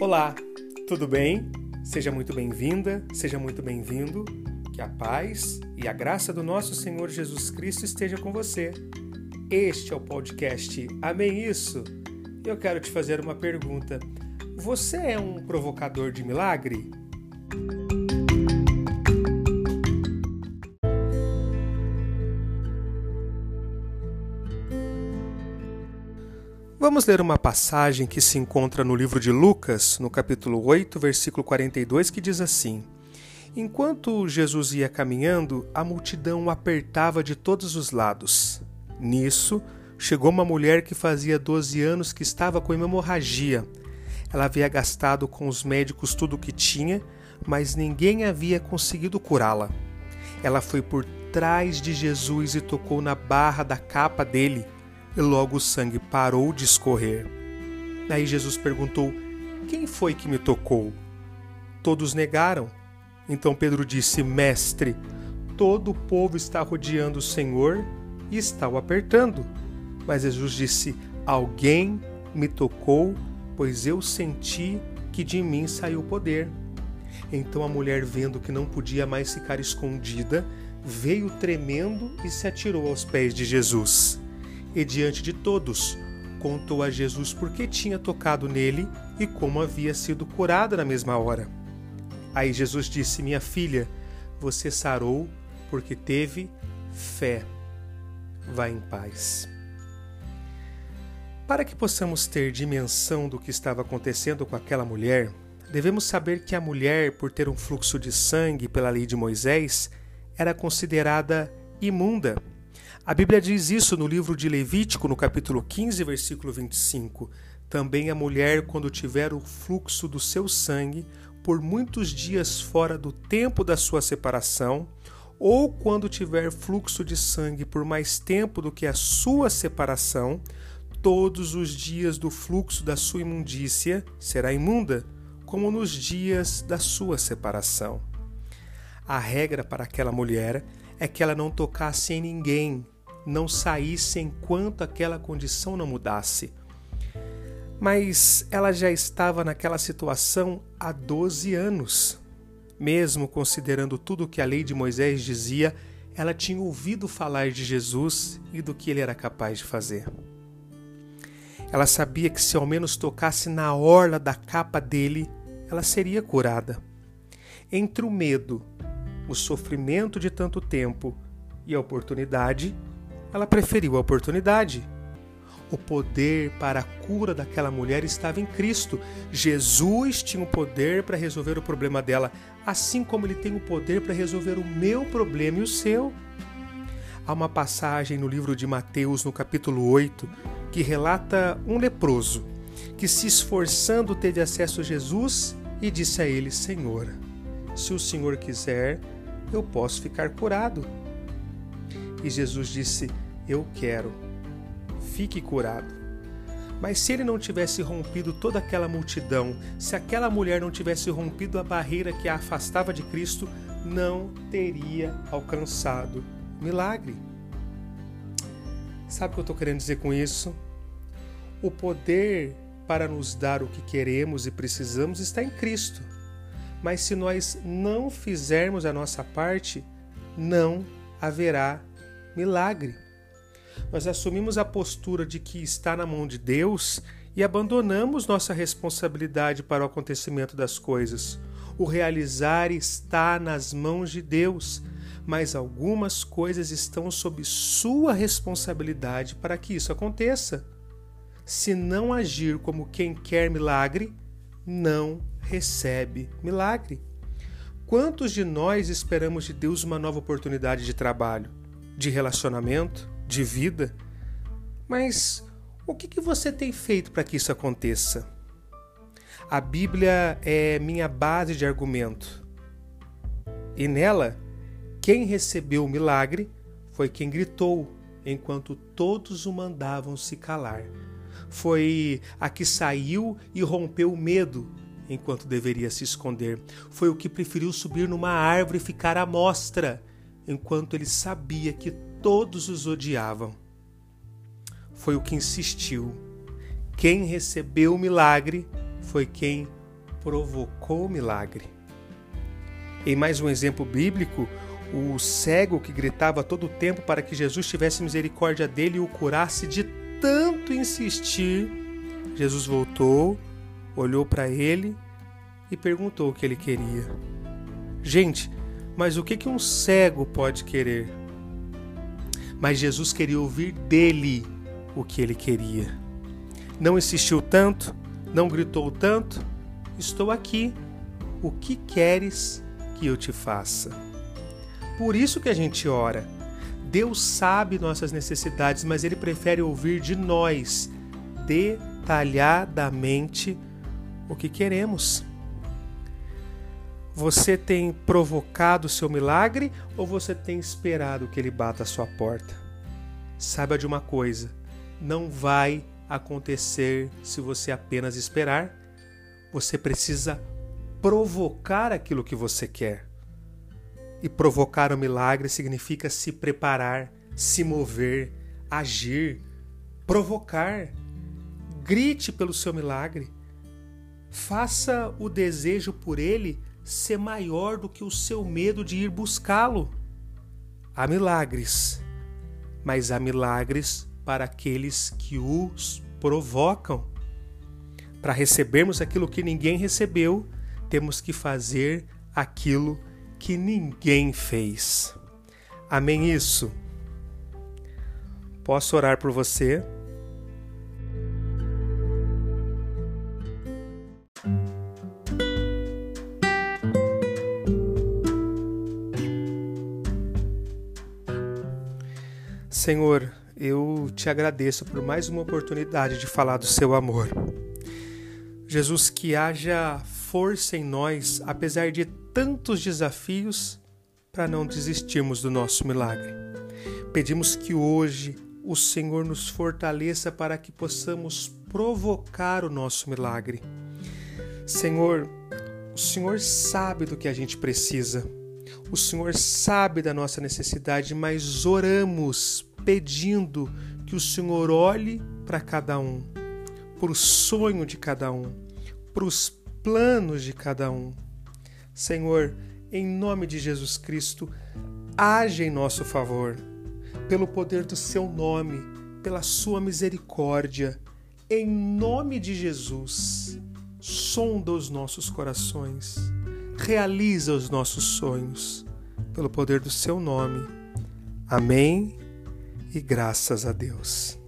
Olá, tudo bem? Seja muito bem-vinda, seja muito bem-vindo. Que a paz e a graça do nosso Senhor Jesus Cristo esteja com você. Este é o podcast Amém Isso. Eu quero te fazer uma pergunta. Você é um provocador de milagre? Vamos ler uma passagem que se encontra no livro de Lucas, no capítulo 8, versículo 42, que diz assim: Enquanto Jesus ia caminhando, a multidão o apertava de todos os lados. Nisso, chegou uma mulher que fazia 12 anos que estava com hemorragia. Ela havia gastado com os médicos tudo o que tinha, mas ninguém havia conseguido curá-la. Ela foi por trás de Jesus e tocou na barra da capa dele e logo o sangue parou de escorrer. Aí Jesus perguntou: Quem foi que me tocou? Todos negaram. Então Pedro disse: Mestre, todo o povo está rodeando o Senhor e está o apertando. Mas Jesus disse: Alguém me tocou, pois eu senti que de mim saiu poder. Então a mulher, vendo que não podia mais ficar escondida, veio tremendo e se atirou aos pés de Jesus e diante de todos contou a Jesus por que tinha tocado nele e como havia sido curada na mesma hora. Aí Jesus disse: Minha filha, você sarou porque teve fé. Vá em paz. Para que possamos ter dimensão do que estava acontecendo com aquela mulher, devemos saber que a mulher, por ter um fluxo de sangue pela lei de Moisés, era considerada imunda a Bíblia diz isso no livro de Levítico, no capítulo 15, versículo 25. Também a mulher, quando tiver o fluxo do seu sangue, por muitos dias fora do tempo da sua separação, ou quando tiver fluxo de sangue por mais tempo do que a sua separação, todos os dias do fluxo da sua imundícia será imunda, como nos dias da sua separação. A regra para aquela mulher é que ela não tocasse em ninguém não saísse enquanto aquela condição não mudasse. Mas ela já estava naquela situação há 12 anos. Mesmo considerando tudo o que a lei de Moisés dizia, ela tinha ouvido falar de Jesus e do que ele era capaz de fazer. Ela sabia que se ao menos tocasse na orla da capa dele, ela seria curada. Entre o medo, o sofrimento de tanto tempo e a oportunidade, ela preferiu a oportunidade. O poder para a cura daquela mulher estava em Cristo. Jesus tinha o poder para resolver o problema dela, assim como ele tem o poder para resolver o meu problema e o seu. Há uma passagem no livro de Mateus, no capítulo 8, que relata um leproso que, se esforçando, teve acesso a Jesus e disse a ele: Senhor, se o Senhor quiser, eu posso ficar curado. E Jesus disse: Eu quero, fique curado. Mas se ele não tivesse rompido toda aquela multidão, se aquela mulher não tivesse rompido a barreira que a afastava de Cristo, não teria alcançado milagre. Sabe o que eu estou querendo dizer com isso? O poder para nos dar o que queremos e precisamos está em Cristo. Mas se nós não fizermos a nossa parte, não haverá milagre. Nós assumimos a postura de que está na mão de Deus e abandonamos nossa responsabilidade para o acontecimento das coisas. O realizar está nas mãos de Deus, mas algumas coisas estão sob sua responsabilidade para que isso aconteça. Se não agir como quem quer milagre, não recebe milagre. Quantos de nós esperamos de Deus uma nova oportunidade de trabalho? De relacionamento, de vida. Mas o que, que você tem feito para que isso aconteça? A Bíblia é minha base de argumento. E nela, quem recebeu o milagre foi quem gritou, enquanto todos o mandavam se calar. Foi a que saiu e rompeu o medo, enquanto deveria se esconder. Foi o que preferiu subir numa árvore e ficar à mostra, enquanto ele sabia que todos os odiavam. Foi o que insistiu. Quem recebeu o milagre foi quem provocou o milagre. Em mais um exemplo bíblico, o cego que gritava todo o tempo para que Jesus tivesse misericórdia dele e o curasse de tanto insistir, Jesus voltou, olhou para ele e perguntou o que ele queria. Gente, mas o que, que um cego pode querer? Mas Jesus queria ouvir dele o que ele queria. Não insistiu tanto, não gritou tanto. Estou aqui. O que queres que eu te faça? Por isso que a gente ora. Deus sabe nossas necessidades, mas Ele prefere ouvir de nós detalhadamente o que queremos. Você tem provocado o seu milagre ou você tem esperado que ele bata a sua porta? Saiba de uma coisa: não vai acontecer se você apenas esperar. Você precisa provocar aquilo que você quer. E provocar o milagre significa se preparar, se mover, agir, provocar. Grite pelo seu milagre. Faça o desejo por ele ser maior do que o seu medo de ir buscá-lo. Há milagres, mas há milagres para aqueles que os provocam. Para recebermos aquilo que ninguém recebeu, temos que fazer aquilo que ninguém fez. Amém isso? Posso orar por você? Senhor, eu te agradeço por mais uma oportunidade de falar do seu amor. Jesus, que haja força em nós, apesar de tantos desafios, para não desistirmos do nosso milagre. Pedimos que hoje o Senhor nos fortaleça para que possamos provocar o nosso milagre. Senhor, o Senhor sabe do que a gente precisa. O Senhor sabe da nossa necessidade, mas oramos pedindo que o Senhor olhe para cada um, para o sonho de cada um, para os planos de cada um. Senhor, em nome de Jesus Cristo, age em nosso favor, pelo poder do seu nome, pela sua misericórdia, em nome de Jesus. Sonda os nossos corações, realiza os nossos sonhos, pelo poder do seu nome. Amém e graças a Deus.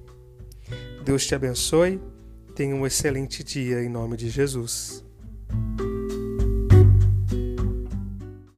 Deus te abençoe. Tenha um excelente dia em nome de Jesus.